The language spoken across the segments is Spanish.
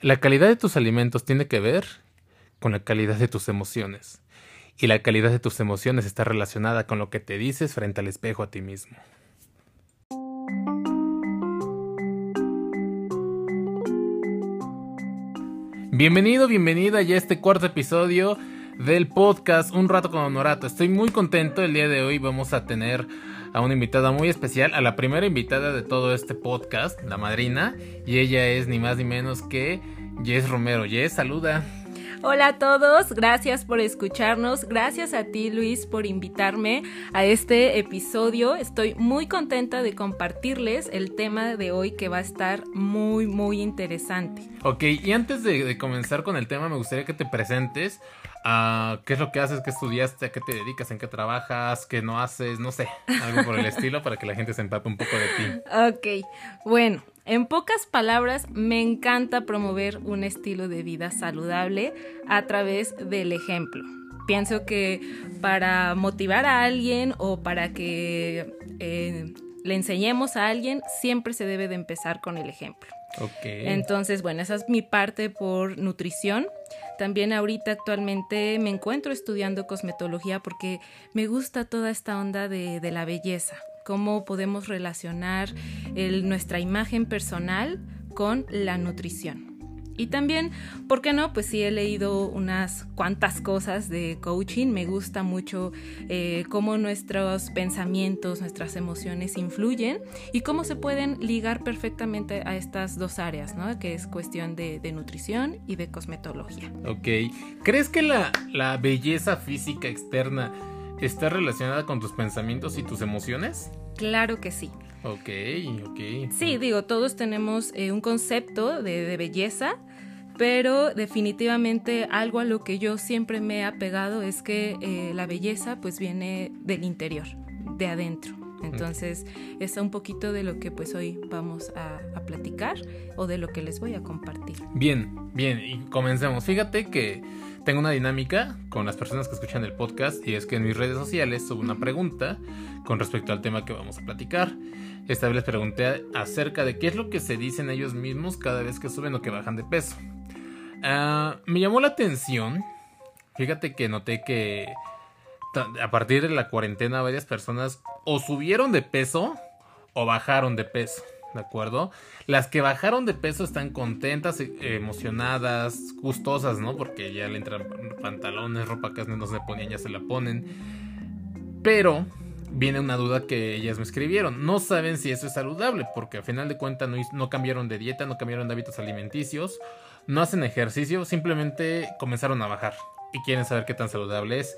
La calidad de tus alimentos tiene que ver con la calidad de tus emociones. Y la calidad de tus emociones está relacionada con lo que te dices frente al espejo a ti mismo. Bienvenido, bienvenida a este cuarto episodio del podcast Un rato con Honorato. Estoy muy contento. El día de hoy vamos a tener a una invitada muy especial, a la primera invitada de todo este podcast, la madrina, y ella es ni más ni menos que Jess Romero. Jess, saluda. Hola a todos, gracias por escucharnos, gracias a ti Luis por invitarme a este episodio. Estoy muy contenta de compartirles el tema de hoy que va a estar muy muy interesante. Ok, y antes de, comenzar con el tema me gustaría que te presentes. A ¿Qué es lo que haces? ¿Qué estudiaste? ¿A qué te dedicas? ¿En qué trabajas? ¿Qué no haces? No sé, algo por el estilo para que la gente se empape un poco de ti. Ok, bueno, en pocas palabras, me encanta promover un estilo de vida saludable a través del ejemplo. Pienso que para motivar a alguien o para que eh, le enseñemos a alguien, siempre se debe de empezar con el ejemplo. Entonces, bueno, esa es mi parte por nutrición. También ahorita actualmente me encuentro estudiando cosmetología porque me gusta toda esta onda de la belleza cómo podemos relacionar nuestra imagen personal con la nutrición. Y también, ¿por qué no? Pues sí, he leído unas cuantas cosas de coaching. Me gusta mucho eh, cómo nuestros pensamientos, nuestras emociones influyen y cómo se pueden ligar perfectamente a estas dos áreas, ¿no? Que es cuestión de, nutrición y de cosmetología. Ok. ¿Crees que la, la belleza física externa está relacionada con tus pensamientos y tus emociones? Claro que sí. Ok, ok. Sí, digo, todos tenemos eh, un concepto de, belleza, pero definitivamente algo a lo que yo siempre me he apegado es que eh, la belleza pues viene del interior, de adentro. Entonces, es un poquito de lo que pues hoy vamos a, a, platicar o de lo que les voy a compartir. Bien, bien, y comencemos. Fíjate que tengo una dinámica con las personas que escuchan el podcast y es que en mis redes sociales subo una pregunta con respecto al tema que vamos a platicar. Esta vez les pregunté acerca de qué es lo que se dicen ellos mismos cada vez que suben o que bajan de peso. Ah, me llamó la atención, fíjate que noté que a partir de la cuarentena varias personas o subieron de peso o bajaron de peso. ¿De acuerdo? Las que bajaron de peso están contentas, e, emocionadas, gustosas, ¿no? Porque ya le entran pantalones, ropa que no se ponían, ya se la ponen. Pero viene una duda que ellas me escribieron. No saben si eso es saludable, porque al final de cuentas no, no cambiaron de dieta, no cambiaron de hábitos alimenticios, no hacen ejercicio, simplemente comenzaron a bajar y quieren saber qué tan saludable es.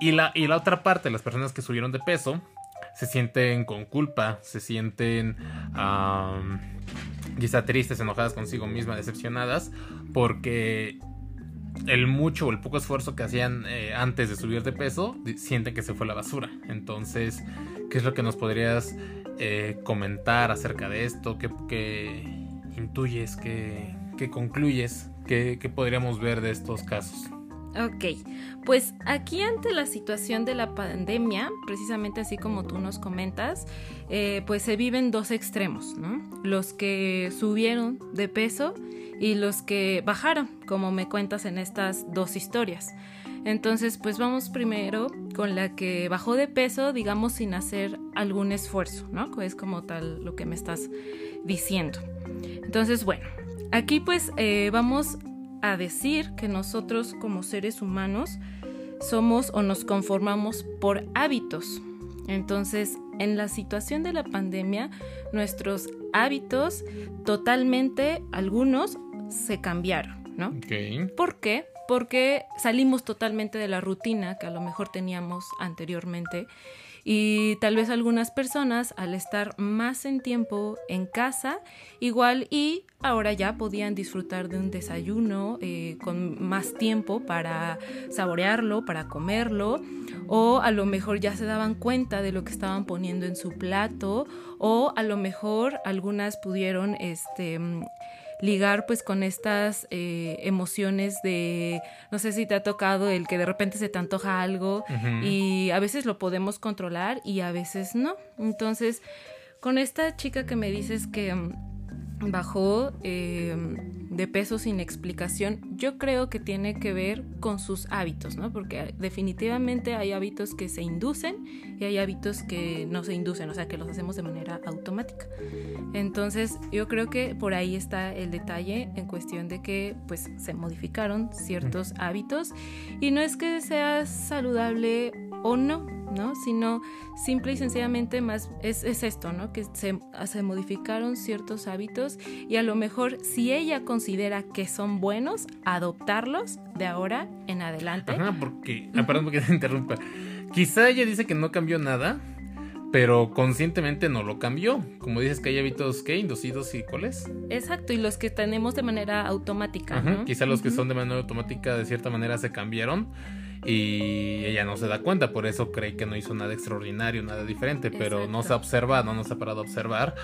Y la, y la otra parte, las personas que subieron de peso, se sienten con culpa, se sienten quizá tristes, enojadas consigo mismas, decepcionadas, porque el mucho o el poco esfuerzo que hacían eh, antes de subir de peso, sienten que se fue la basura. Entonces, ¿qué es lo que nos podrías eh, comentar acerca de esto? ¿Qué, intuyes? ¿Qué, concluyes? ¿Qué podríamos ver de estos casos? Ok, pues aquí ante la situación de la pandemia, precisamente así como tú nos comentas, eh, pues se viven dos extremos, ¿no? Los que subieron de peso y los que bajaron, como me cuentas en estas dos historias. Entonces, pues vamos primero con la que bajó de peso, digamos, sin hacer algún esfuerzo, ¿no? Es como tal lo que me estás diciendo. Entonces, bueno, aquí pues eh, vamos a decir que nosotros como seres humanos somos o nos conformamos por hábitos. Entonces, en la situación de la pandemia, nuestros hábitos totalmente, algunos, se cambiaron, ¿no? ¿Por qué? Porque salimos totalmente de la rutina que a lo mejor teníamos anteriormente y tal vez algunas personas al estar más en tiempo en casa, igual y ahora ya podían disfrutar de un desayuno eh, con más tiempo para saborearlo, para comerlo, o a lo mejor ya se daban cuenta de lo que estaban poniendo en su plato, o a lo mejor algunas pudieron este ligar pues con estas eh, emociones de, no sé si te ha tocado el que de repente se te antoja algo y a veces lo podemos controlar y a veces no. Entonces, con esta chica que me dices que mm, bajó eh, de peso sin explicación, yo creo que tiene que ver con sus hábitos, ¿no? Porque definitivamente hay hábitos que se inducen y hay hábitos que no se inducen, o sea, que los hacemos de manera automática. Entonces, yo creo que por ahí está el detalle en cuestión de que, pues, se modificaron ciertos hábitos y no es que sea saludable o no, ¿no? Sino simple y sencillamente más es, esto, ¿no? Que se, se, modificaron ciertos hábitos y a lo mejor si ella considera que son buenos, adoptarlos de ahora en adelante. Ajá, porque, ah, perdón porque te interrumpa. Quizá ella dice que no cambió nada, pero conscientemente no lo cambió. Como dices que hay hábitos que inducidos y cuáles. Exacto, y los que tenemos de manera automática. Ajá, Quizá los que son de manera automática de cierta manera se cambiaron y ella no se da cuenta, por eso cree que no hizo nada extraordinario, nada diferente, pero no se ha observado, no se ha parado a observar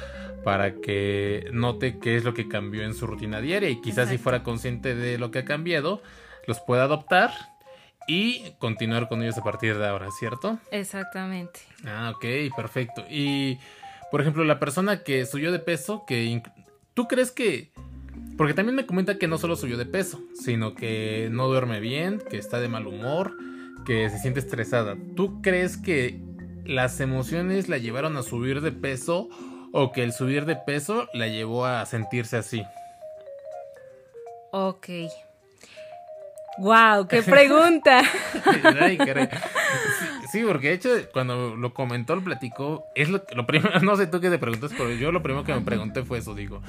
para que note qué es lo que cambió en su rutina diaria y quizás si fuera consciente de lo que ha cambiado, los pueda adoptar y continuar con ellos a partir de ahora, ¿cierto? Exactamente. Ah, ok, perfecto. Y, por ejemplo, la persona que subió de peso, que ¿tú crees que porque también me comenta que no solo subió de peso, sino que no duerme bien, que está de mal humor, que se siente estresada. ¿Tú crees que las emociones la llevaron a subir de peso o que el subir de peso la llevó a sentirse así? Ok. ¡Wow! ¡Qué pregunta! sí, porque de hecho, cuando lo comentó, lo platicó, es lo, lo primero, no sé tú qué te preguntas, pero yo lo primero que me pregunté fue eso, digo.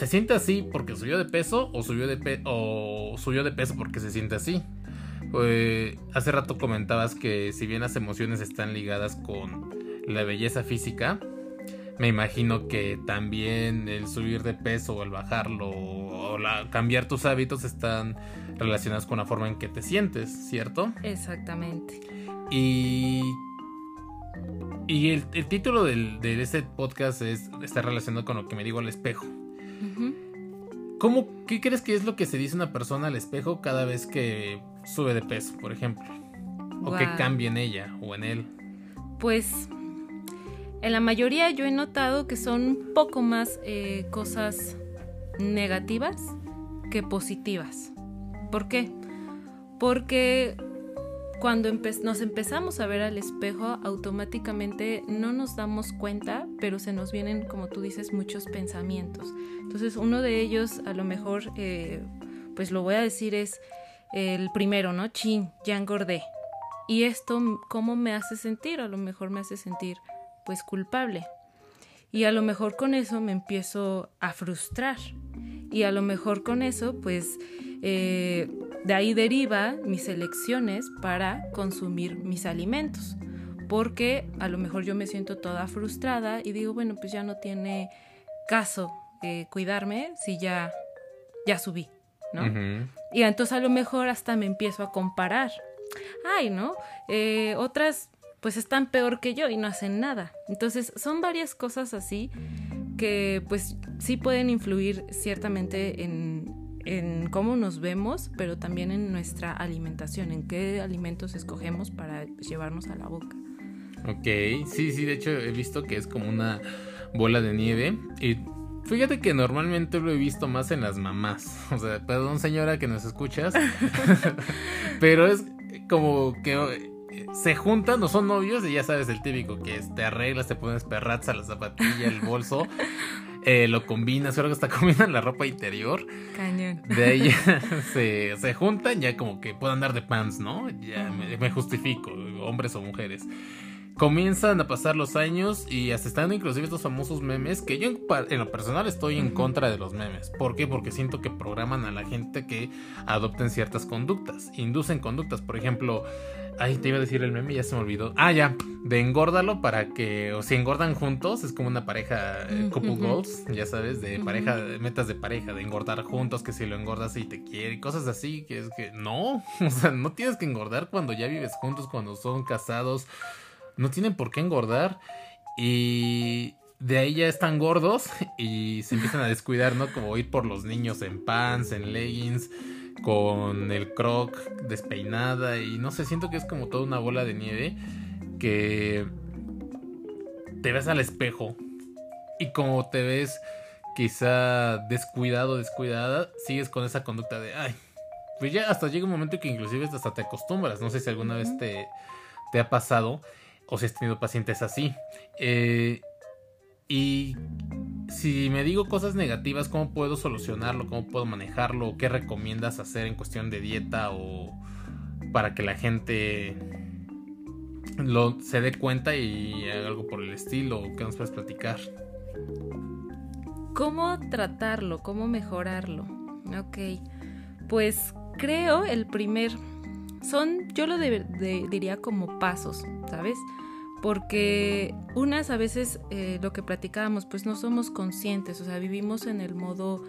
¿Se siente así porque subió de peso o subió de, o subió de peso porque se siente así? Pues, hace rato comentabas que si bien las emociones están ligadas con la belleza física, me imagino que también el subir de peso o el bajarlo o cambiar tus hábitos están relacionados con la forma en que te sientes, ¿cierto? Exactamente. Y, y el, título de este podcast es, está relacionado con lo que me digo al espejo. ¿Cómo, ¿Qué crees que es lo que se dice una persona al espejo cada vez que sube de peso, por ejemplo? ¿O que cambia en ella o en él? Pues en la mayoría yo he notado que son un poco más eh, cosas negativas que positivas. ¿Por qué? Porque cuando nos empezamos a ver al espejo, automáticamente no nos damos cuenta, pero se nos vienen, como tú dices, muchos pensamientos. Entonces, uno de ellos, a lo mejor, eh, pues lo voy a decir, es el primero, ¿no? Chin, ya engordé. Y esto, ¿cómo me hace sentir? A lo mejor me hace sentir, pues, culpable. Y a lo mejor con eso me empiezo a frustrar. Y a lo mejor con eso, pues, eh, de ahí deriva mis elecciones para consumir mis alimentos. Porque a lo mejor yo me siento toda frustrada y digo, bueno, pues ya no tiene caso eh, cuidarme si ya, ya subí, ¿no? Y entonces a lo mejor hasta me empiezo a comparar. Ay, ¿no? Eh, otras pues están peor que yo y no hacen nada. Entonces son varias cosas así que pues sí pueden influir ciertamente en, en cómo nos vemos, pero también en nuestra alimentación, en qué alimentos escogemos para llevarnos a la boca. Ok, sí, sí, de hecho he visto que es como una bola de nieve y fíjate que normalmente lo he visto más en las mamás, o sea, perdón señora que nos escuchas, pero es como que se juntan, no son novios y ya sabes el típico que es, te arreglas, te pones perraza, la zapatilla, el bolso eh, lo combinas, creo que hasta combinan la ropa interior. Cañón. De ahí se, se, juntan, ya como que puedan andar de pants, ¿no? Ya me, justifico, hombres o mujeres comienzan a pasar los años y hasta están inclusive estos famosos memes que yo en, lo personal estoy en contra de los memes. ¿Por qué? Porque siento que programan a la gente que adopten ciertas conductas, inducen conductas. Por ejemplo, Ay, te iba a decir el meme, ya se me olvidó. Ah, ya, de engórdalo para que, o si engordan juntos, es como una pareja, eh, couple goals, ya sabes, de pareja, metas de pareja, de engordar juntos, que si lo engordas y te quiere, cosas así, que es que no, o sea, no tienes que engordar cuando ya vives juntos, cuando son casados, no tienen por qué engordar y de ahí ya están gordos y se empiezan a descuidar, ¿no? Como ir por los niños en pants, en leggings con el croc despeinada y no sé, siento que es como toda una bola de nieve que te ves al espejo y como te ves quizá descuidado, descuidada, sigues con esa conducta de, ay, pues ya hasta llega un momento que inclusive hasta te acostumbras. No sé si alguna vez te, te, ha pasado o si has tenido pacientes así. Eh, y si me digo cosas negativas, ¿cómo puedo solucionarlo? ¿Cómo puedo manejarlo? ¿Qué recomiendas hacer en cuestión de dieta o para que la gente lo, se dé cuenta y haga algo por el estilo? ¿Qué nos puedes platicar? ¿Cómo tratarlo? ¿Cómo mejorarlo? Ok, pues creo el primer... Son, yo lo diría como pasos, ¿sabes? Porque unas a veces eh, lo que platicábamos, pues no somos conscientes, o sea, vivimos en el modo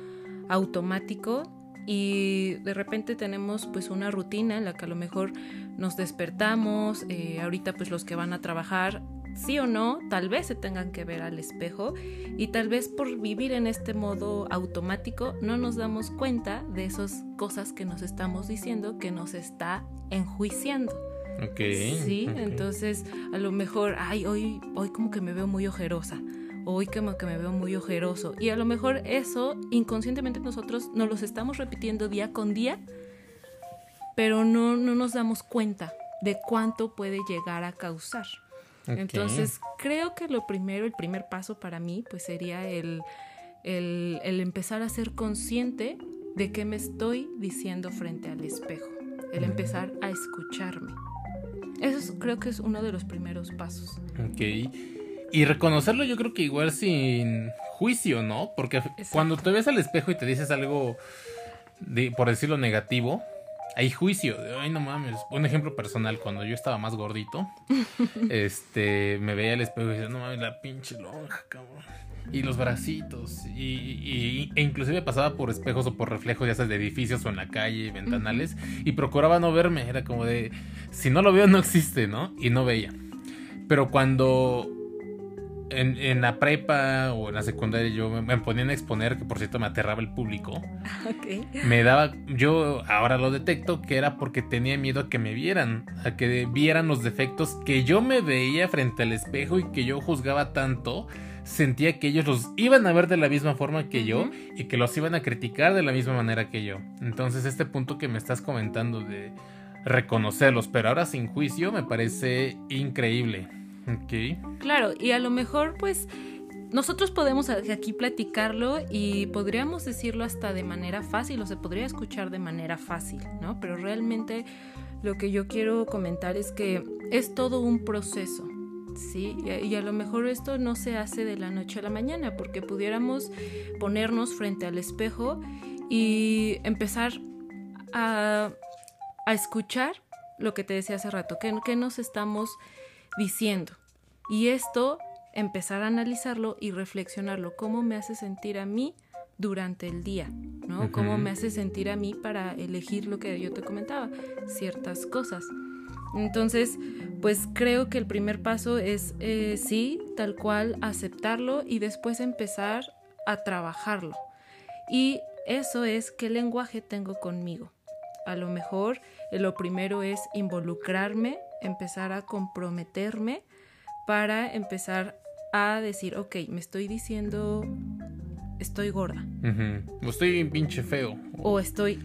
automático y de repente tenemos pues una rutina en la que a lo mejor nos despertamos, eh, ahorita pues los que van a trabajar sí o no, tal vez se tengan que ver al espejo y tal vez por vivir en este modo automático no nos damos cuenta de esas cosas que nos estamos diciendo que nos está enjuiciando. Ok. Sí, entonces a lo mejor, ay, hoy, hoy como que me veo muy ojerosa. Hoy como que me veo muy ojeroso. Y a lo mejor eso inconscientemente nosotros nos los estamos repitiendo día con día, pero no, no nos damos cuenta de cuánto puede llegar a causar. Entonces, creo que lo primero, el primer paso para mí, pues sería el, el, empezar a ser consciente de qué me estoy diciendo frente al espejo, el empezar a escucharme. Eso creo que es uno de los primeros pasos. Ok. Y reconocerlo yo creo que igual sin juicio, ¿no? Porque cuando te ves al espejo y te dices algo, de, por decirlo negativo, hay juicio. Ay, no mames. Un ejemplo personal, cuando yo estaba más gordito, este, me veía al espejo y decía, no mames, la pinche lonja, cabrón. Y los bracitos. Y, e inclusive pasaba por espejos o por reflejos, ya sea de edificios o en la calle, ventanales. Y procuraba no verme. Era como de, si no lo veo, no existe, ¿no? Y no veía. Pero cuando en, la prepa o en la secundaria yo me, ponía a exponer, que por cierto me aterraba el público. Me daba, yo ahora lo detecto que era porque tenía miedo a que me vieran, a que vieran los defectos que yo me veía frente al espejo y que yo juzgaba tanto. Sentía que ellos los iban a ver de la misma forma que yo y que los iban a criticar de la misma manera que yo. Entonces este punto que me estás comentando de reconocerlos, pero ahora sin juicio, me parece increíble. Claro, y a lo mejor pues nosotros podemos aquí platicarlo y podríamos decirlo hasta de manera fácil o se podría escuchar de manera fácil, ¿no? Pero realmente lo que yo quiero comentar es que es todo un proceso, ¿sí? Y a, lo mejor esto no se hace de la noche a la mañana porque pudiéramos ponernos frente al espejo y empezar a, escuchar lo que te decía hace rato, que, que nos estamos diciendo. Y esto, empezar a analizarlo y reflexionarlo, cómo me hace sentir a mí durante el día, ¿no? Cómo me hace sentir a mí para elegir lo que yo te comentaba, ciertas cosas. Entonces, pues creo que el primer paso es, eh, sí, tal cual, aceptarlo y después empezar a trabajarlo. Y eso es qué lenguaje tengo conmigo. A lo mejor eh, lo primero es involucrarme empezar a comprometerme para empezar a decir, ok, me estoy diciendo, estoy gorda. O estoy bien pinche feo. O estoy...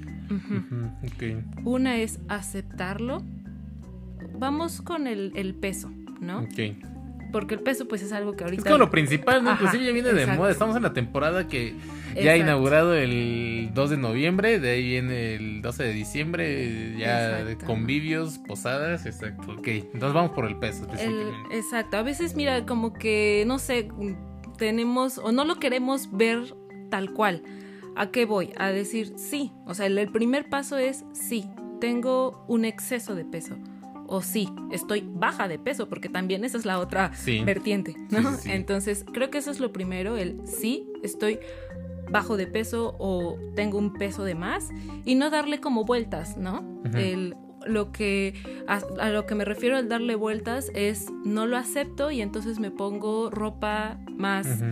Una es aceptarlo. Vamos con el, el peso, ¿no? Ok porque el peso pues es algo que ahorita... Es como lo principal, ¿no? Inclusive ya viene de moda, estamos en la temporada que ya ha inaugurado el 2 de noviembre, de ahí viene el 12 de diciembre, ya convivios, posadas, exacto, ok, entonces vamos por el peso. exacto, a veces mira como que, no sé, tenemos o no lo queremos ver tal cual. ¿A qué voy? A decir sí, o sea, el primer paso es sí, tengo un exceso de peso o sí, estoy baja de peso, porque también esa es la otra vertiente, ¿no? Entonces, creo que eso es lo primero, el sí, estoy bajo de peso o tengo un peso de más y no darle como vueltas, ¿no? el, lo que a, lo que me refiero al darle vueltas es no lo acepto y entonces me pongo ropa más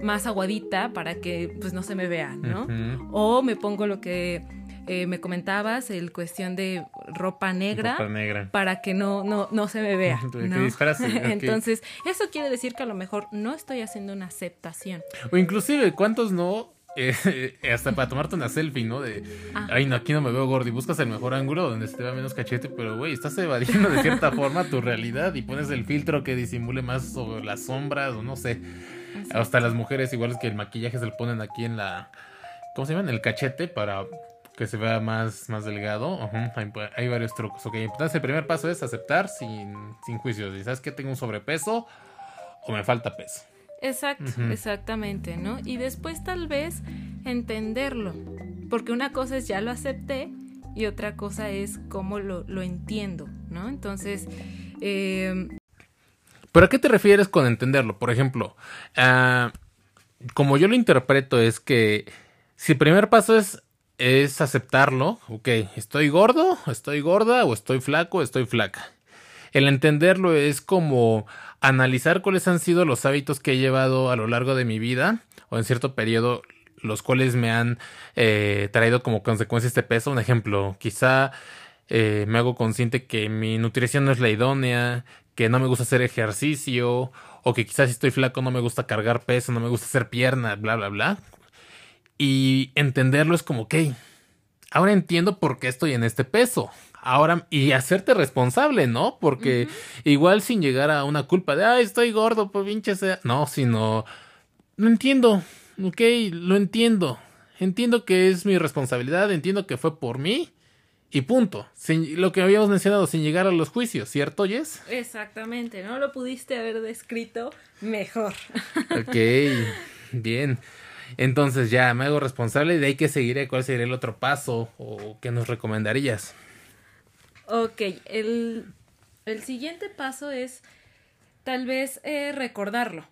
más aguadita para que pues no se me vea, ¿no? O me pongo lo que eh, me comentabas el cuestión de ropa negra, Ropa negra. para que no, no, no se me vea. Entonces, eso quiere decir que a lo mejor no estoy haciendo una aceptación. O inclusive, ¿cuántos no? Eh, hasta para tomarte una selfie, ¿no? De, Ah. ay, no, aquí no me veo gordo y buscas el mejor ángulo donde se te vea menos cachete, pero güey, estás evadiendo de cierta forma tu realidad y pones el filtro que disimule más sobre las sombras o no sé. Hasta las mujeres, igual es que el maquillaje se lo ponen aquí en la, ¿cómo se llama? En el cachete para que se vea más, más delgado. Ajá, hay, hay varios trucos. Ok, entonces el primer paso es aceptar sin, sin juicios. Y sabes que tengo un sobrepeso o me falta peso. Exacto, exactamente, ¿no? Y después tal vez entenderlo, porque una cosa es ya lo acepté y otra cosa es cómo lo, lo entiendo, ¿no? Entonces, eh, ¿Pero a qué te refieres con entenderlo? Por ejemplo, ah, como yo lo interpreto es que si el primer paso es, es aceptarlo, ok, estoy gordo, estoy gorda, o estoy flaco, estoy flaca. El entenderlo es como analizar cuáles han sido los hábitos que he llevado a lo largo de mi vida, o en cierto periodo, los cuales me han eh, traído como consecuencia este peso. Un ejemplo, quizá eh, me hago consciente que mi nutrición no es la idónea, que no me gusta hacer ejercicio, o que quizás si estoy flaco no me gusta cargar peso, no me gusta hacer pierna, bla, bla, bla. Y entenderlo es como, ok, ahora entiendo por qué estoy en este peso. Ahora, y hacerte responsable, ¿no? Porque igual sin llegar a una culpa de, ay, estoy gordo, pues pinche sea. No, sino, lo entiendo, ok, lo entiendo. Entiendo que es mi responsabilidad, entiendo que fue por mí y punto. Sin, lo que habíamos mencionado, sin llegar a los juicios, ¿cierto, Jess? exactamente, ¿no? Lo pudiste haber descrito mejor. Ok, bien. Entonces ya me hago responsable y de ahí que seguiré. ¿Cuál sería el otro paso o qué nos recomendarías? Ok, el, el siguiente paso es tal vez eh, recordarlo.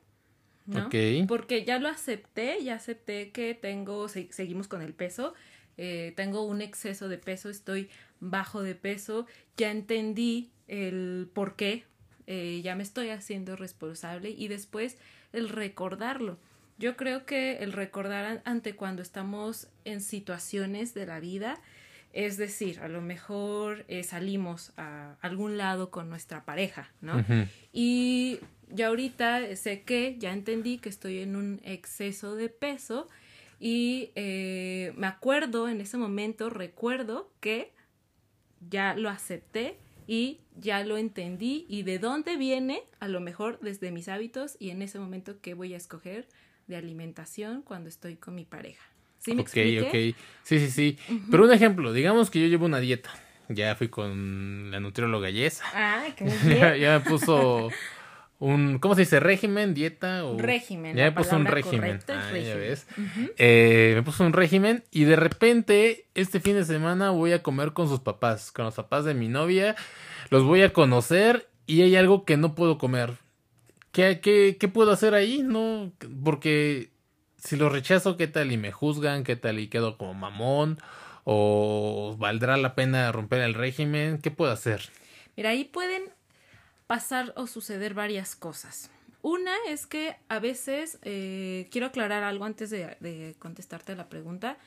¿no? Ok. Porque ya lo acepté, ya acepté que tengo, se- seguimos con el peso, eh, tengo un exceso de peso, estoy bajo de peso, ya entendí el por qué, eh, ya me estoy haciendo responsable y después el recordarlo. Yo creo que el recordar an- ante cuando estamos en situaciones de la vida, es decir, a lo mejor eh, salimos a algún lado con nuestra pareja, ¿no? Y ya ahorita sé que ya entendí que estoy en un exceso de peso y eh, me acuerdo en ese momento, recuerdo que ya lo acepté y ya lo entendí y de dónde viene, a lo mejor desde mis hábitos y en ese momento qué voy a escoger de alimentación cuando estoy con mi pareja. ¿Sí me ok, expliqué? ok. Sí, sí, sí. Pero un ejemplo, digamos que yo llevo una dieta. Ya fui con la nutrióloga Yesa. Ah, qué ya, bien. ya me puso un, ¿cómo se dice? ¿Régimen? ¿Dieta? O... Régimen, Ya me puso un régimen. Ah, ya régimen. ves. Ujú. Eh, me puso un régimen y de repente este fin de semana voy a comer con sus papás, con los papás de mi novia. Los voy a conocer y hay algo que no puedo comer. ¿Qué, qué, qué puedo hacer ahí? No, porque si lo rechazo, ¿qué tal? Y me juzgan, ¿qué tal? Y quedo como mamón. ¿O valdrá la pena romper el régimen? ¿Qué puedo hacer? Mira, ahí pueden pasar o suceder varias cosas. Una es que a veces, eh, quiero aclarar algo antes de, de contestarte la pregunta,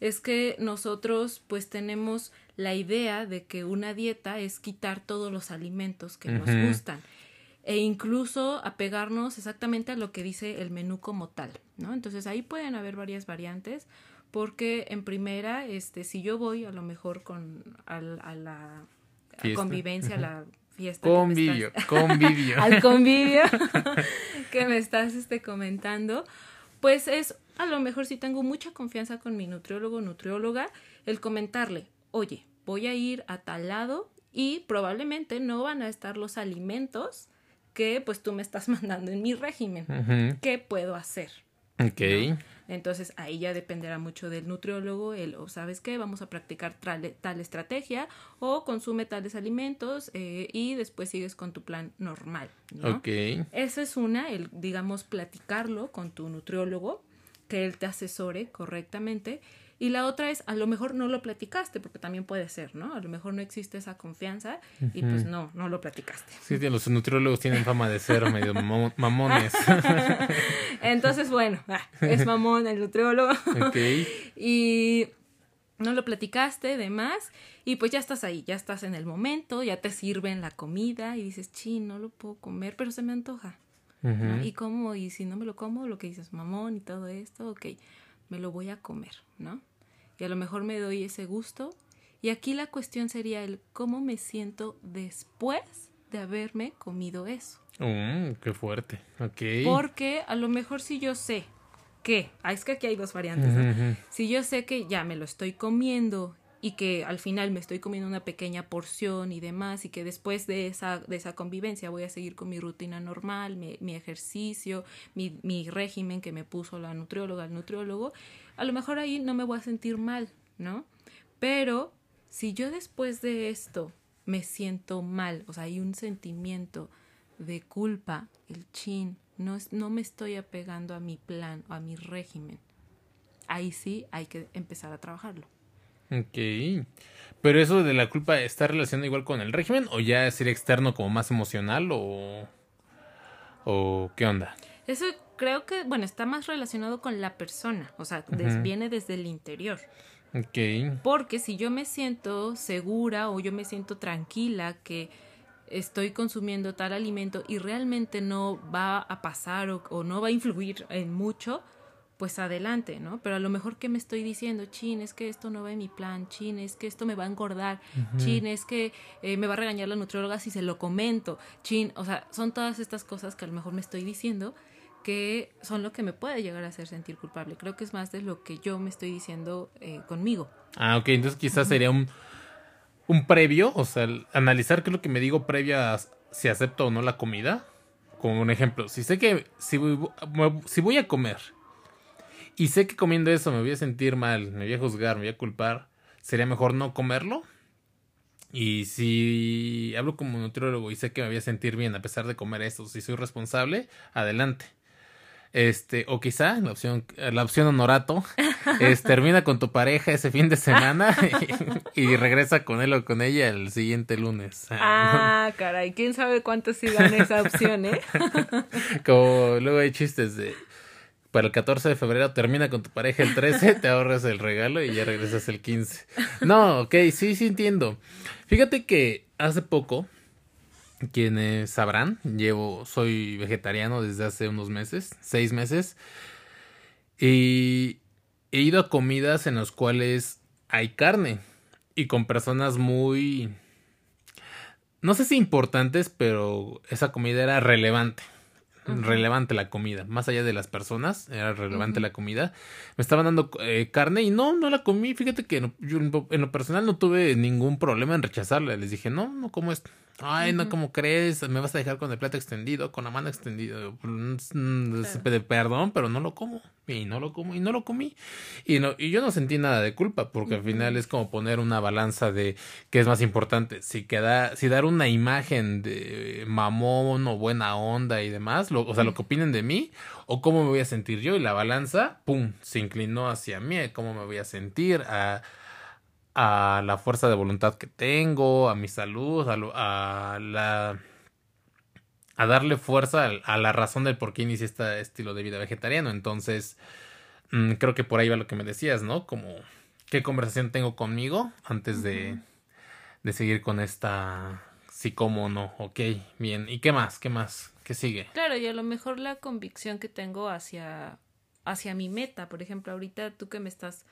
es que nosotros pues tenemos la idea de que una dieta es quitar todos los alimentos que nos gustan e incluso apegarnos exactamente a lo que dice el menú como tal, ¿no? Entonces ahí pueden haber varias variantes porque en primera, este, si yo voy a lo mejor con al- a, la convivencia, a la fiesta. Convivio, estás- convivio. al convivio que me estás este, comentando, pues es a lo mejor si tengo mucha confianza con mi nutriólogo o nutrióloga, el comentarle, oye, voy a ir a tal lado y probablemente no van a estar los alimentos que pues tú me estás mandando en mi régimen. ¿Qué puedo hacer? Ok. Entonces ahí ya dependerá mucho del nutriólogo, el o sabes qué, vamos a practicar tal, tal estrategia o consume tales alimentos eh, y después sigues con tu plan normal. ¿no? Ok. Esa es una, el digamos platicarlo con tu nutriólogo, que él te asesore correctamente. Y la otra es, a lo mejor no lo platicaste, porque también puede ser, ¿no? A lo mejor no existe esa confianza y pues no, no lo platicaste. Sí, los nutriólogos tienen fama de ser medio mamo- mamones. Entonces, bueno, es mamón el nutriólogo. ok. Y no lo platicaste, demás, y pues ya estás ahí, ya estás en el momento, ya te sirven la comida y dices, chin, no lo puedo comer, pero se me antoja. Y como, y si no me lo como, lo que dices, mamón y todo esto, ok, me lo voy a comer, ¿no? Y a lo mejor me doy ese gusto. Y aquí la cuestión sería el cómo me siento después de haberme comido eso. Mm, qué fuerte. Porque a lo mejor si yo sé que, ah, es que aquí hay dos variantes, si yo sé que ya me lo estoy comiendo y que al final me estoy comiendo una pequeña porción y demás y que después de esa, de esa convivencia voy a seguir con mi rutina normal, mi, ejercicio, mi, mi, régimen que me puso la nutrióloga, el nutriólogo, a lo mejor ahí no me voy a sentir mal, ¿no? Pero si yo después de esto me siento mal, o sea, hay un sentimiento de culpa, el chin, no, no me estoy apegando a mi plan o a mi régimen. Ahí sí hay que empezar a trabajarlo. Ok. Pero eso de la culpa está relacionado igual con el régimen o ya es ir externo como más emocional o o qué onda? Eso creo que bueno, está más relacionado con la persona, o sea, viene desde el interior. Ok. Porque si yo me siento segura o yo me siento tranquila que estoy consumiendo tal alimento y realmente no va a pasar o, o no va a influir en mucho, pues adelante, ¿no? Pero a lo mejor que me estoy diciendo, chin, es que esto no va en mi plan, chin, es que esto me va a engordar, chin, es que eh, me va a regañar la nutrióloga si se lo comento, chin, o sea, son todas estas cosas que a lo mejor me estoy diciendo que son lo que me puede llegar a hacer sentir culpable. Creo que es más de lo que yo me estoy diciendo eh, conmigo. Ah, ok, entonces quizás sería un, un previo, o sea, analizar qué es lo que me digo previo a si acepto o no la comida. Como un ejemplo, si sé que si, si voy a comer y sé que comiendo eso me voy a sentir mal, me voy a juzgar, me voy a culpar, sería mejor no comerlo. Y si hablo como nutriólogo y sé que me voy a sentir bien a pesar de comer eso, si soy responsable, adelante. Este, o quizá la opción, la opción honorato es termina con tu pareja ese fin de semana y, regresa con él o con ella el siguiente lunes. Ah, caray, quién sabe cuántos sí dan esa opción, ¿eh? Como luego hay chistes de para el 14 de febrero termina con tu pareja el 13, te ahorras el regalo y ya regresas el 15. No, ok, sí, sí entiendo. Fíjate que hace poco, quienes sabrán, llevo, soy vegetariano desde hace unos meses, seis meses, y he ido a comidas en las cuales hay carne y con personas muy, no sé si importantes, pero esa comida era relevante relevante la comida, más allá de las personas, era relevante la comida. Me estaban dando eh, carne y no, no la comí. Fíjate que yo en lo personal no tuve ningún problema en rechazarla. Les dije, no, no como esto. Ay, no, como crees? Me vas a dejar con el plato extendido, con la mano extendida. Perdón, pero no lo como. Y no lo como, y no lo comí. Y, no, y yo no sentí nada de culpa, porque al final es como poner una balanza de qué es más importante. Si, queda, si dar una imagen de mamón o buena onda y demás, o sea, lo que opinen de mí, o cómo me voy a sentir yo. Y la balanza, pum, se inclinó hacia mí, cómo me voy a sentir, a a la fuerza de voluntad que tengo, a mi salud, a, la a darle fuerza a, la razón del por qué inicié este estilo de vida vegetariano. Entonces, mm, creo que por ahí va lo que me decías, ¿no? Como qué conversación tengo conmigo antes de, de seguir con esta sí como no, ok, bien. ¿Y qué más? ¿Qué más? ¿Qué sigue? Claro, y a lo mejor la convicción que tengo hacia, hacia mi meta. Por ejemplo, ahorita tú que me estás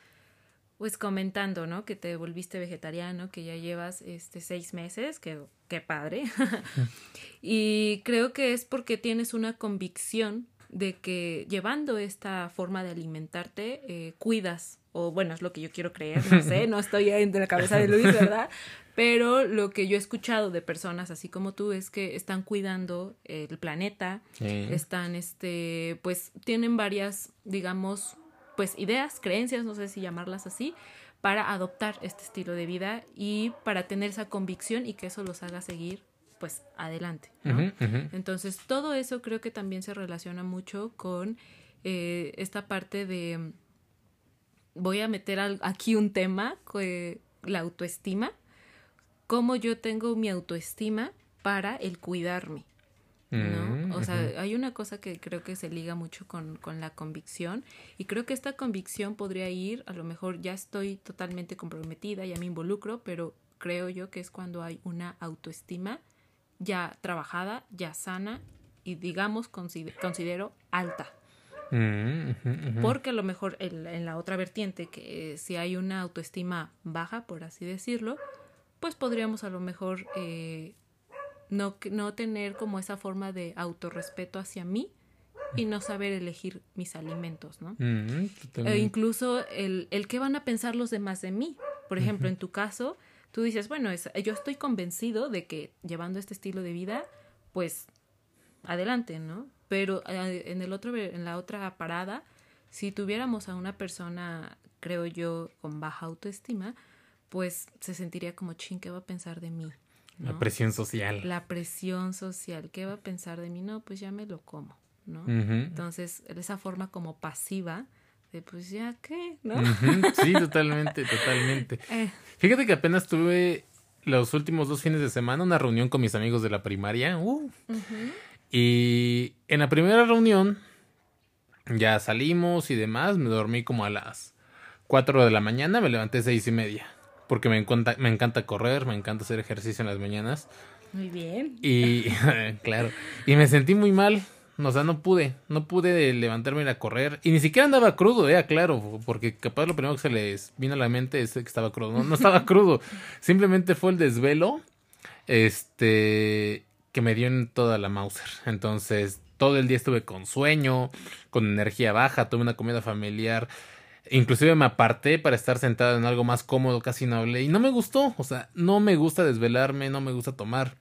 pues comentando, ¿no? Que te volviste vegetariano, que ya llevas este seis meses, que qué padre. y creo que es porque tienes una convicción de que llevando esta forma de alimentarte, eh, cuidas, o bueno, es lo que yo quiero creer, no sé, no estoy en la cabeza de Luis, ¿verdad? Pero lo que yo he escuchado de personas así como tú es que están cuidando el planeta, están, este, pues tienen varias, digamos, pues ideas, creencias, no sé si llamarlas así, para adoptar este estilo de vida y para tener esa convicción y que eso los haga seguir pues adelante. Entonces todo eso creo que también se relaciona mucho con eh, esta parte de voy a meter aquí un tema, la autoestima, cómo yo tengo mi autoestima para el cuidarme. ¿No? o sea, hay una cosa que creo que se liga mucho con, con, la convicción y creo que esta convicción podría ir, a lo mejor ya estoy totalmente comprometida, ya me involucro, pero creo yo que es cuando hay una autoestima ya trabajada, ya sana y digamos considero alta. Mm, Porque a lo mejor en, la otra vertiente, que si hay una autoestima baja, por así decirlo, pues podríamos a lo mejor eh, no, no tener como esa forma de autorrespeto hacia mí y no saber elegir mis alimentos, ¿no? Mm, e incluso el, el qué van a pensar los demás de mí. Por ejemplo, en tu caso, tú dices, bueno, yo estoy convencido de que llevando este estilo de vida, pues adelante, ¿no? Pero eh, en el otro, en la otra parada, si tuviéramos a una persona, creo yo, con baja autoestima, pues se sentiría como, ching, ¿qué va a pensar de mí? La presión social. La presión social, ¿qué va a pensar de mí? No, pues ya me lo como, ¿no? Entonces, esa forma como pasiva de pues ya qué, ¿no? Sí, totalmente, totalmente. Eh. Fíjate que apenas tuve los últimos dos fines de semana una reunión con mis amigos de la primaria. Uh, y en la primera reunión ya salimos y demás. Me dormí como a las 4 de la mañana. Me levanté seis y media. Porque me encanta, me encanta correr, me encanta hacer ejercicio en las mañanas. Muy bien. Y claro. Y me sentí muy mal. O sea, no pude, no pude levantarme y a correr. Y ni siquiera andaba crudo, eh, claro, porque capaz lo primero que se les vino a la mente es que estaba crudo. No, no estaba crudo, simplemente fue el desvelo. Este que me dio en toda la Mauser. Entonces, todo el día estuve con sueño, con energía baja, tuve una comida familiar. Inclusive me aparté para estar sentado en algo más cómodo, casi no hablé. Y no me gustó, o sea, no me gusta desvelarme, no me gusta tomar.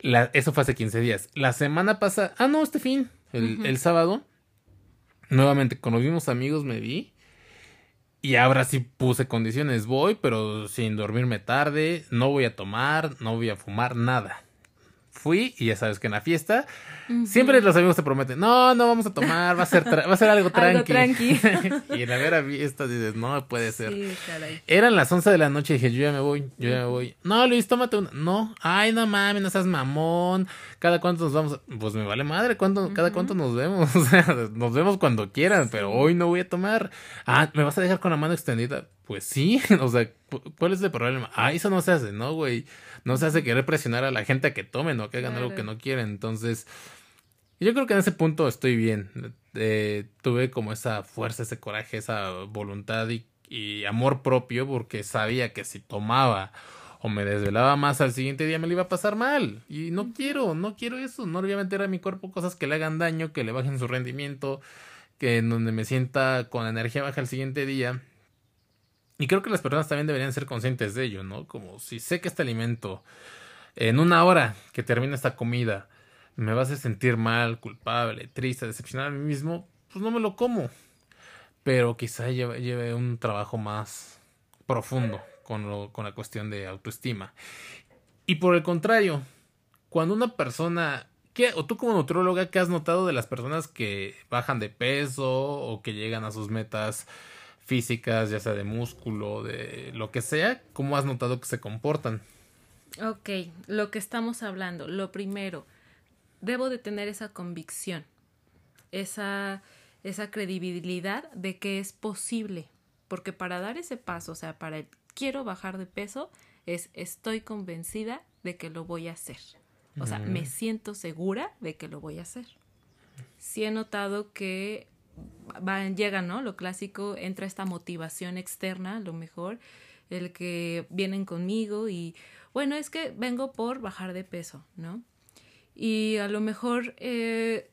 La, eso fue hace 15 días. La semana pasada, ah, no, este fin, el, el sábado, nuevamente con los mismos amigos me vi. Y ahora sí puse condiciones, voy, pero sin dormirme tarde, no voy a tomar, no voy a fumar, nada fui y ya sabes que en la fiesta siempre los amigos te prometen, no, no vamos a tomar, va a ser, va a ser algo tranqui. y en la vera fiesta dices, no puede ser. Eran las 11 de la noche y dije, yo ya me voy, yo ya me voy. No, Luis, tómate una. No, ay, no mames, no seas mamón. Cada cuánto nos vamos. Pues me vale madre, ¿cuánto, cada cuánto nos vemos. O sea, nos vemos cuando quieran, pero hoy no voy a tomar. Ah, ¿me vas a dejar con la mano extendida? Pues sí, o sea, ¿cuál es el problema? Ah, eso no se hace, ¿no, güey? No se hace querer presionar a la gente a que tomen o que hagan algo que no quieren. Entonces, yo creo que en ese punto estoy bien. Eh, tuve como esa fuerza, ese coraje, esa voluntad y, y, amor propio porque sabía que si tomaba o me desvelaba más al siguiente día me lo iba a pasar mal. Y no quiero, no quiero eso. No le voy a meter a mi cuerpo cosas que le hagan daño, que le bajen su rendimiento, que en donde me sienta con energía baja al siguiente día. Y creo que las personas también deberían ser conscientes de ello, ¿no? Como si sé que este alimento, en una hora que termine esta comida, me va a sentir mal, culpable, triste, decepcionado a mí mismo, pues no me lo como. Pero quizá lleve, un trabajo más profundo con, lo, con la cuestión de autoestima. Y por el contrario, cuando una persona ¿Qué, o tú como nutróloga, ¿qué has notado de las personas que bajan de peso o que llegan a sus metas físicas, ya sea de músculo, de lo que sea, ¿cómo has notado que se comportan? Ok, lo que estamos hablando, lo primero, debo de tener esa convicción, esa, esa credibilidad de que es posible, porque para dar ese paso, o sea, para el quiero bajar de peso, es estoy convencida de que lo voy a hacer. O sea, me siento segura de que lo voy a hacer. Sí he notado que van, llega, ¿no? Lo clásico, entra esta motivación externa, lo mejor, el que vienen conmigo y, bueno, es que vengo por bajar de peso, ¿no? Y a lo mejor eh,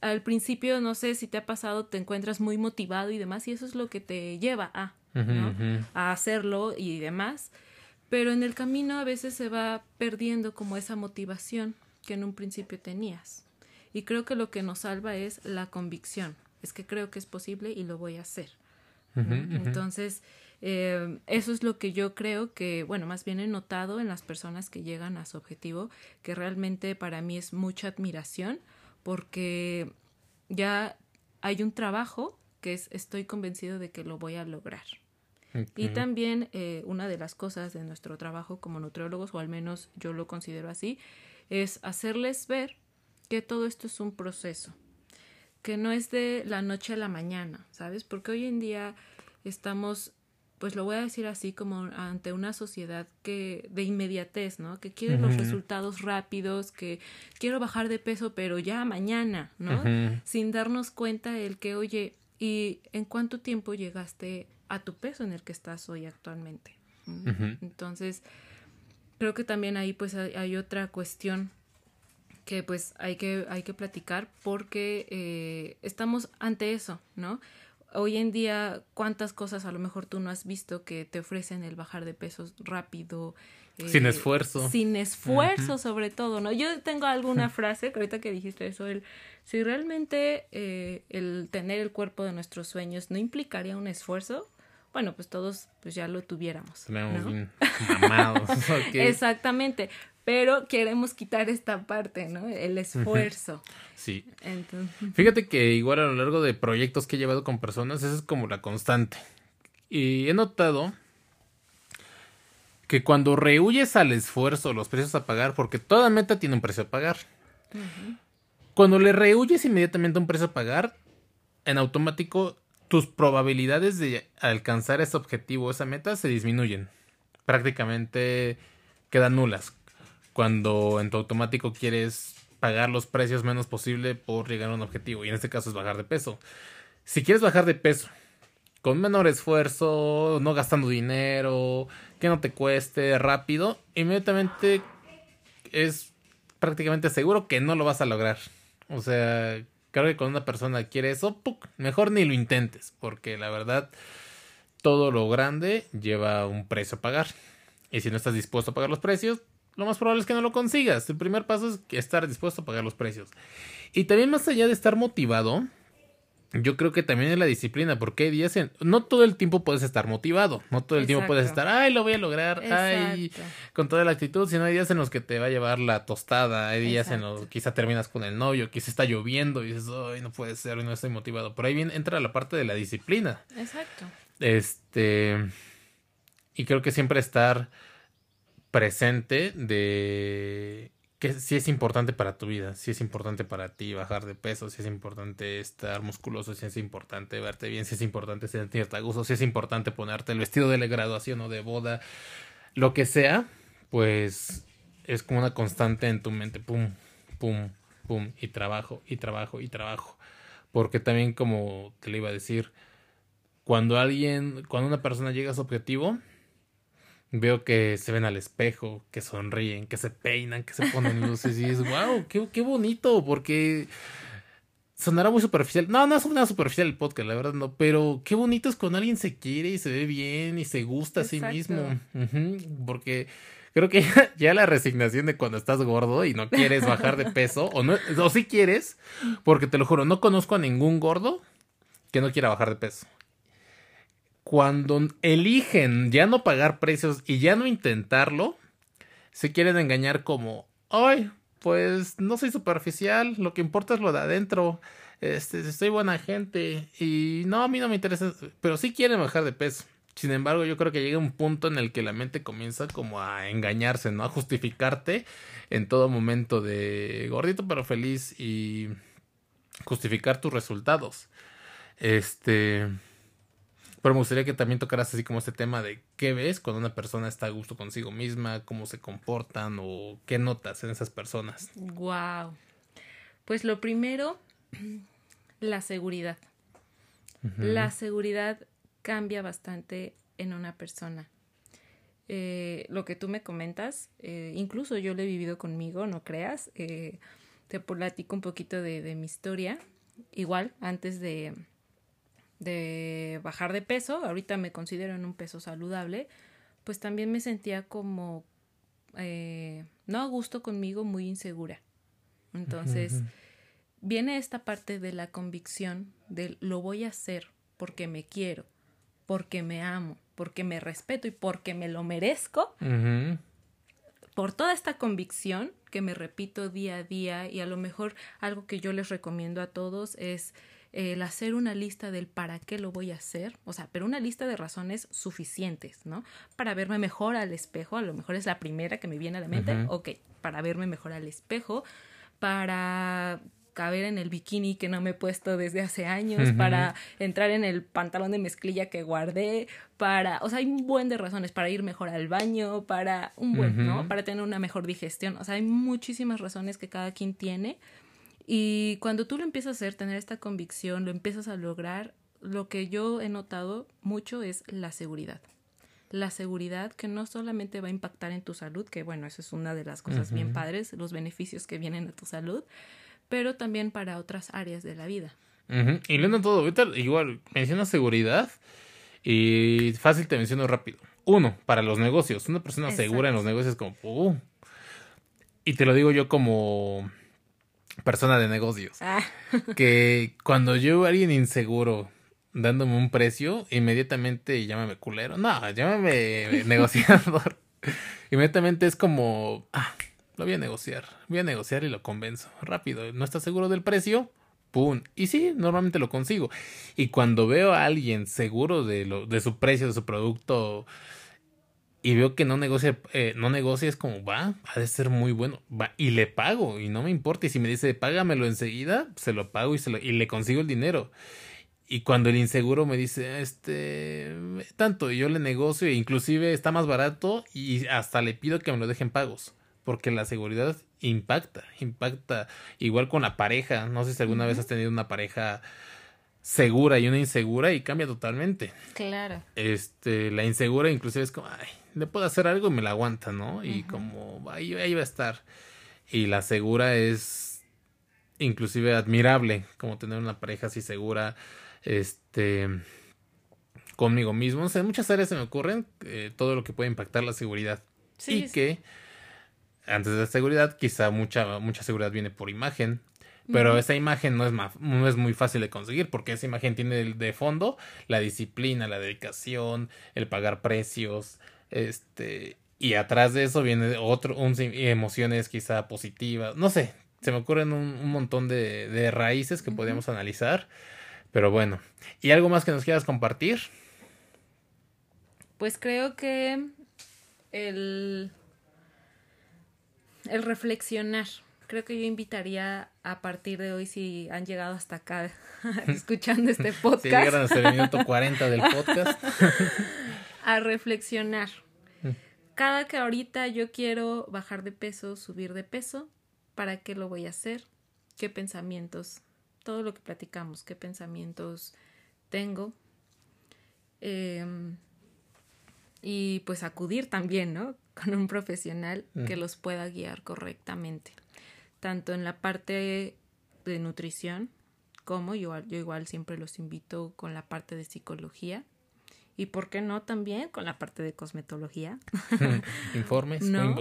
al principio, no sé si te ha pasado, te encuentras muy motivado y demás, y eso es lo que te lleva a, ¿no? A hacerlo y demás. Pero en el camino a veces se va perdiendo como esa motivación que en un principio tenías. Y creo que lo que nos salva es la convicción. Es que creo que es posible y lo voy a hacer. Entonces, eh, eso es lo que yo creo que, bueno, más bien he notado en las personas que llegan a su objetivo, que realmente para mí es mucha admiración, porque ya hay un trabajo que es estoy convencido de que lo voy a lograr. Y también eh, una de las cosas de nuestro trabajo como nutriólogos, o al menos yo lo considero así, es hacerles ver que todo esto es un proceso, que no es de la noche a la mañana, ¿sabes? Porque hoy en día estamos pues lo voy a decir así como ante una sociedad que de inmediatez, ¿no? Que quiere los resultados rápidos, que quiero bajar de peso, pero ya mañana, ¿no? Sin darnos cuenta el que, oye, ¿y en cuánto tiempo llegaste a tu peso en el que estás hoy actualmente? Entonces, creo que también ahí pues hay, otra cuestión que pues hay que, hay que platicar porque eh, estamos ante eso, ¿no? hoy en día, ¿cuántas cosas a lo mejor tú no has visto que te ofrecen el bajar de pesos rápido? sin eh, esfuerzo. Sin esfuerzo, sobre todo, ¿no? Yo tengo alguna frase, que ahorita que dijiste eso, el, si realmente eh, el tener el cuerpo de nuestros sueños no implicaría un esfuerzo, bueno, pues todos pues ya lo tuviéramos. ¿no? mamados. Exactamente pero queremos quitar esta parte, ¿no? El esfuerzo. Sí. Fíjate que igual a lo largo de proyectos que he llevado con personas, esa es como la constante. Y he notado que cuando rehuyes al esfuerzo, los precios a pagar, porque toda meta tiene un precio a pagar. Cuando le rehuyes inmediatamente un precio a pagar, en automático tus probabilidades de alcanzar ese objetivo, esa meta, se disminuyen. Prácticamente quedan nulas cuando en tu automático quieres pagar los precios menos posible por llegar a un objetivo. Y en este caso es bajar de peso. Si quieres bajar de peso con menor esfuerzo, no gastando dinero, que no te cueste rápido, inmediatamente es prácticamente seguro que no lo vas a lograr. O sea, creo que cuando una persona quiere eso, mejor ni lo intentes, porque la verdad todo lo grande lleva un precio a pagar. Y si no estás dispuesto a pagar los precios, lo más probable es que no lo consigas. El primer paso es estar dispuesto a pagar los precios. Y también más allá de estar motivado, yo creo que también es la disciplina, porque hay días en... No todo el tiempo puedes estar motivado, no todo el tiempo puedes estar, ay, lo voy a lograr, ay, con toda la actitud, sino hay días en los que te va a llevar la tostada, hay días en los que quizá terminas con el novio, quizá está lloviendo y dices, ay, no puede ser, no estoy motivado. Por ahí bien entra la parte de la disciplina. Exacto. Este... Y creo que siempre estar presente de que sí es importante para tu vida, si es importante para ti bajar de peso, si es importante estar musculoso, si es importante verte bien, si es importante sentirte a gusto, si es importante ponerte el vestido de la graduación o de boda, lo que sea, pues es como una constante en tu mente, pum, pum, pum, y trabajo, y trabajo, y trabajo. Porque también como te le iba a decir, cuando alguien, cuando una persona llega a su objetivo, Veo que se ven al espejo, que sonríen, que se peinan, que se ponen luces y es wow, qué, qué bonito, porque sonará muy superficial. No, no es una superficial el podcast, la verdad no, pero qué bonito es cuando alguien se quiere y se ve bien y se gusta a sí mismo. porque creo que ya, la resignación de cuando estás gordo y no quieres bajar de peso, o, no, o sí quieres, porque te lo juro, no conozco a ningún gordo que no quiera bajar de peso cuando eligen ya no pagar precios y ya no intentarlo, se quieren engañar como, ay, pues no soy superficial, lo que importa es lo de adentro, este, soy buena gente y no, a mí no me interesa, pero sí quieren bajar de peso. Sin embargo, yo creo que llega un punto en el que la mente comienza como a engañarse, ¿no? A justificarte en todo momento de gordito pero feliz y justificar tus resultados. Este, pero me gustaría que también tocaras así como este tema de qué ves cuando una persona está a gusto consigo misma, cómo se comportan o qué notas en esas personas. Wow. Pues lo primero, la seguridad. La seguridad cambia bastante en una persona. Eh, lo que tú me comentas, eh, incluso yo lo he vivido conmigo, no creas. Eh, te platico un poquito de mi historia. Igual, antes de, de bajar de peso, ahorita me considero en un peso saludable, pues también me sentía como eh, no a gusto conmigo, muy insegura. Entonces, viene esta parte de la convicción de lo voy a hacer porque me quiero, porque me amo, porque me respeto y porque me lo merezco. Por toda esta convicción que me repito día a día y a lo mejor algo que yo les recomiendo a todos es el hacer una lista del para qué lo voy a hacer, o sea, pero una lista de razones suficientes, ¿no? Para verme mejor al espejo, a lo mejor es la primera que me viene a la mente, ok, para verme mejor al espejo, para caber en el bikini que no me he puesto desde hace años, para entrar en el pantalón de mezclilla que guardé, para, o sea, hay un buen de razones, para ir mejor al baño, para un buen, ¿no? Para tener una mejor digestión, o sea, hay muchísimas razones que cada quien tiene y cuando tú lo empiezas a hacer, tener esta convicción, lo empiezas a lograr, lo que yo he notado mucho es la seguridad. La seguridad que no solamente va a impactar en tu salud, que bueno, eso es una de las cosas bien padres, los beneficios que vienen a tu salud, pero también para otras áreas de la vida. Y lo todo, ahorita igual menciona seguridad y fácil te menciono rápido. Uno, para los negocios. Una persona segura en los negocios como... Uh, y te lo digo yo como persona de negocios. Ah. que cuando yo veo a alguien inseguro dándome un precio, inmediatamente llámame culero. No, llámame negociador. inmediatamente es como, ah, lo voy a negociar. Voy a negociar y lo convenzo. Rápido. ¿No estás seguro del precio? ¡Pum! Y sí, normalmente lo consigo. Y cuando veo a alguien seguro de, lo, de su precio, de su producto, y veo que no negocia, eh, no negocia, es como, va, ha de ser muy bueno, va, y le pago, y no me importa, y si me dice, págamelo enseguida, se lo pago y, se lo, y le consigo el dinero. Y cuando el inseguro me dice, este, tanto, y yo le negocio, e inclusive está más barato, y hasta le pido que me lo dejen pagos, porque la seguridad impacta, impacta, igual con la pareja, no sé si alguna vez has tenido una pareja segura y una insegura y cambia totalmente. Claro. Este, la insegura inclusive es como, ay, le puedo hacer algo y me la aguanta, ¿no? Y como ahí, ahí va a estar. Y la segura es inclusive admirable, como tener una pareja así segura, este, conmigo mismo. O sea, en muchas áreas se me ocurren eh, todo lo que puede impactar la seguridad. y que antes de la seguridad, quizá mucha, mucha seguridad viene por imagen, pero esa imagen no es, no es muy fácil de conseguir porque esa imagen tiene de fondo la disciplina, la dedicación, el pagar precios, este, y atrás de eso viene otro, un, emociones quizá positivas, no sé, se me ocurren un, montón de, de, raíces que podríamos analizar, pero bueno, ¿y algo más que nos quieras compartir? Pues creo que el, el reflexionar creo que yo invitaría a partir de hoy, si han llegado hasta acá escuchando este podcast. si llegaron hasta el minuto 40 del podcast. a reflexionar. Cada que ahorita yo quiero bajar de peso, subir de peso, ¿para qué lo voy a hacer? ¿Qué pensamientos? Todo lo que platicamos, ¿qué pensamientos tengo? Em, y pues acudir también, ¿no? Con un profesional que los pueda guiar correctamente tanto en la parte de nutrición como yo, yo igual siempre los invito con la parte de psicología y por qué no también con la parte de cosmetología. Informes, ¿No?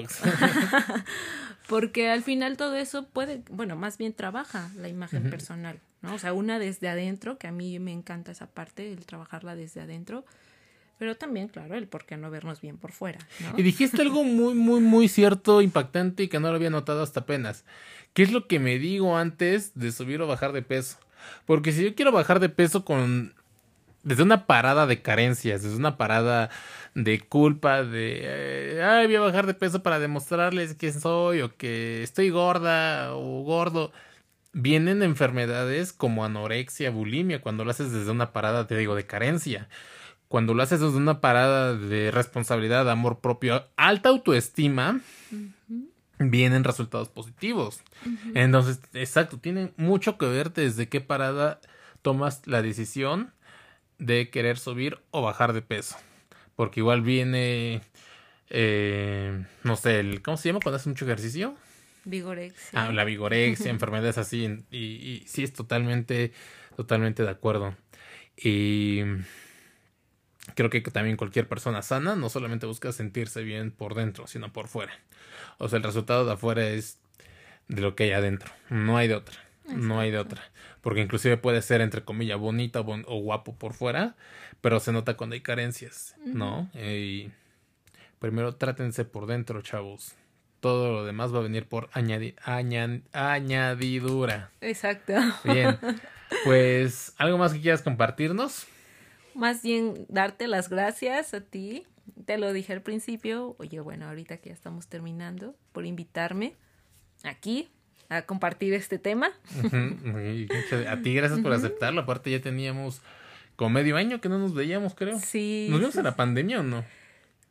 Porque al final todo eso puede, bueno, más bien trabaja la imagen personal, ¿no? O sea, una desde adentro, que a mí me encanta esa parte, el trabajarla desde adentro, pero también, claro, el por qué no vernos bien por fuera. Y dijiste algo muy, muy, muy cierto, impactante y que no lo había notado hasta apenas. ¿Qué es lo que me digo antes de subir o bajar de peso? Porque si yo quiero bajar de peso con desde una parada de carencias, desde una parada de culpa, de, eh, ay, voy a bajar de peso para demostrarles quién soy o que estoy gorda o gordo. Vienen enfermedades como anorexia, bulimia, cuando lo haces desde una parada, te digo, de carencia cuando lo haces desde una parada de responsabilidad, de amor propio, alta autoestima, vienen resultados positivos. Entonces, exacto, tiene mucho que ver desde qué parada tomas la decisión de querer subir o bajar de peso. Porque igual viene, eh, no sé, el, ¿cómo se llama cuando haces mucho ejercicio? Vigorexia. Ah, la vigorexia, enfermedades así. Y, y sí, es totalmente, totalmente de acuerdo. Y creo que también cualquier persona sana no solamente busca sentirse bien por dentro, sino por fuera. O sea, el resultado de afuera es de lo que hay adentro. No hay de otra. No hay de otra. Porque inclusive puede ser, entre comillas, bonita o guapo por fuera, pero se nota cuando hay carencias, ¿no? Y primero trátense por dentro, chavos. todo lo demás va a venir por añadi añadidura. Exacto. Bien, pues algo más que quieras compartirnos. Más bien darte las gracias a ti. Te lo dije al principio, oye, bueno, ahorita que ya estamos terminando, por invitarme aquí a compartir este tema. A ti gracias por aceptarlo. Aparte ya teníamos como medio año que no nos veíamos, creo. Sí. ¿Nos vimos en la pandemia o no?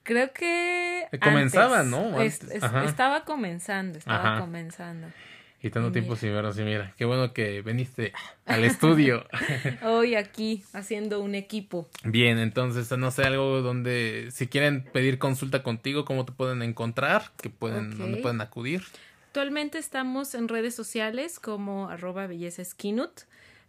Creo que... Eh, comenzaba, ¿no? estaba comenzando, estaba comenzando. Y tanto tiempo sin vernos, y mira, qué bueno que viniste al estudio. Hoy aquí, haciendo un equipo. Bien, entonces, no sé, algo donde, si quieren pedir consulta contigo, ¿cómo te pueden encontrar? ¿Qué pueden, ¿Dónde pueden acudir? Actualmente estamos en redes sociales como arroba belleza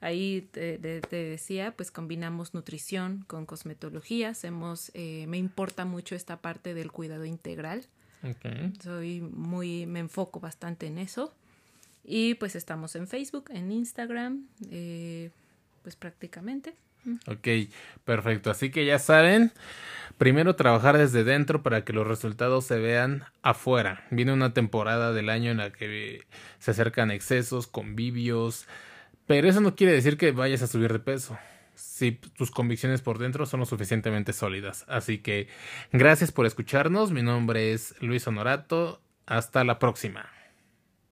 Ahí te, decía, pues combinamos nutrición con cosmetología. Hacemos, eh, me importa mucho esta parte del cuidado integral. Okay. Soy muy, me enfoco bastante en eso. Y pues estamos en Facebook, en Instagram, eh, pues prácticamente. Ok, perfecto. Así que ya saben, primero trabajar desde dentro para que los resultados se vean afuera. Viene una temporada del año en la que se acercan excesos, convivios, pero eso no quiere decir que vayas a subir de peso si tus convicciones por dentro son lo suficientemente sólidas. Así que gracias por escucharnos. Mi nombre es Luis Honorato. Hasta la próxima.